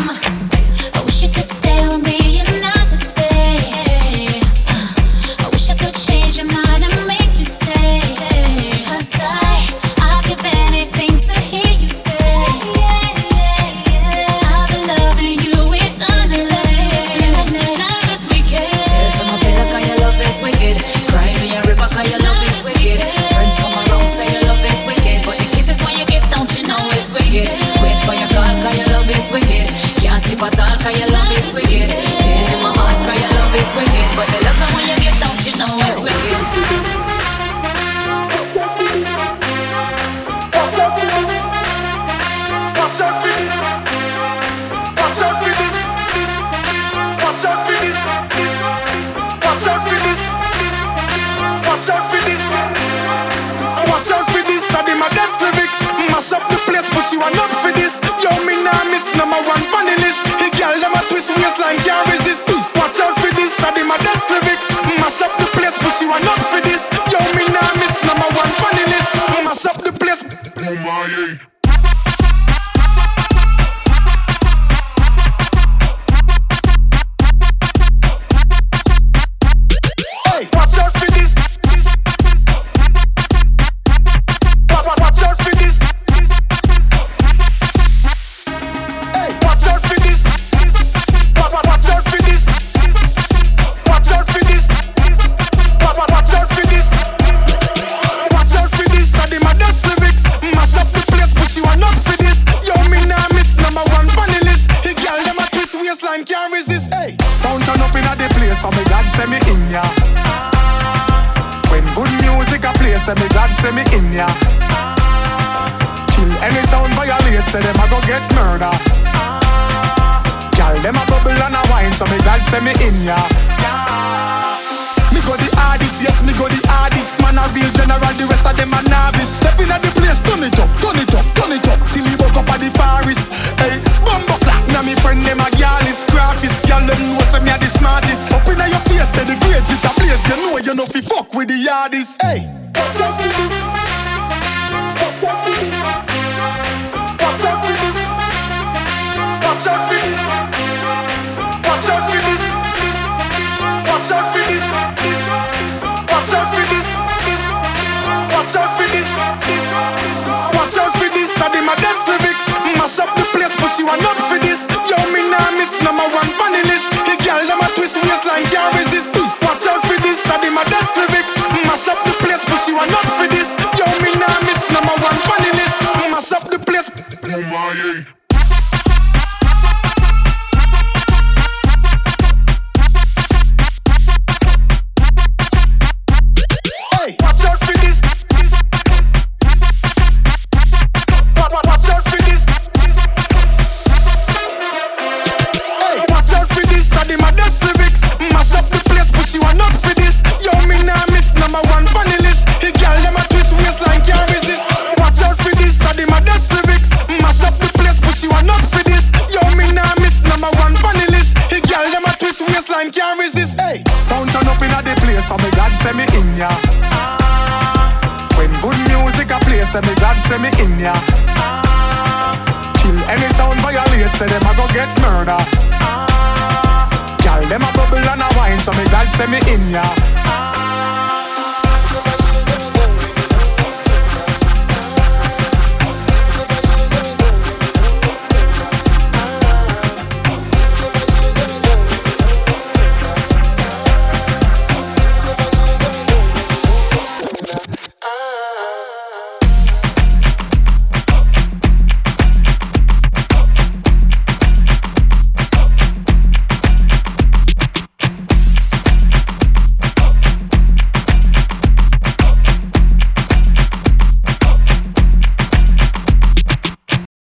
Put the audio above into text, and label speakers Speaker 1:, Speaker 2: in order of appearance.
Speaker 1: I wish you could stay with me.
Speaker 2: Mash say me glad say me in ya. When good music a play, so me God send me in ya. Kill any sound violate, say them a go get murder. Gal them a bubble and a wine, so me glad say me in ya. Fuck with the hardest Hey mash up the place, but she want not for this. So me glad say me in ya. When good music a play, say me glad say me in ya. Kill any sound violate, say them a go get murder. Gal them a bubble and a wine, so me glad say me in ya.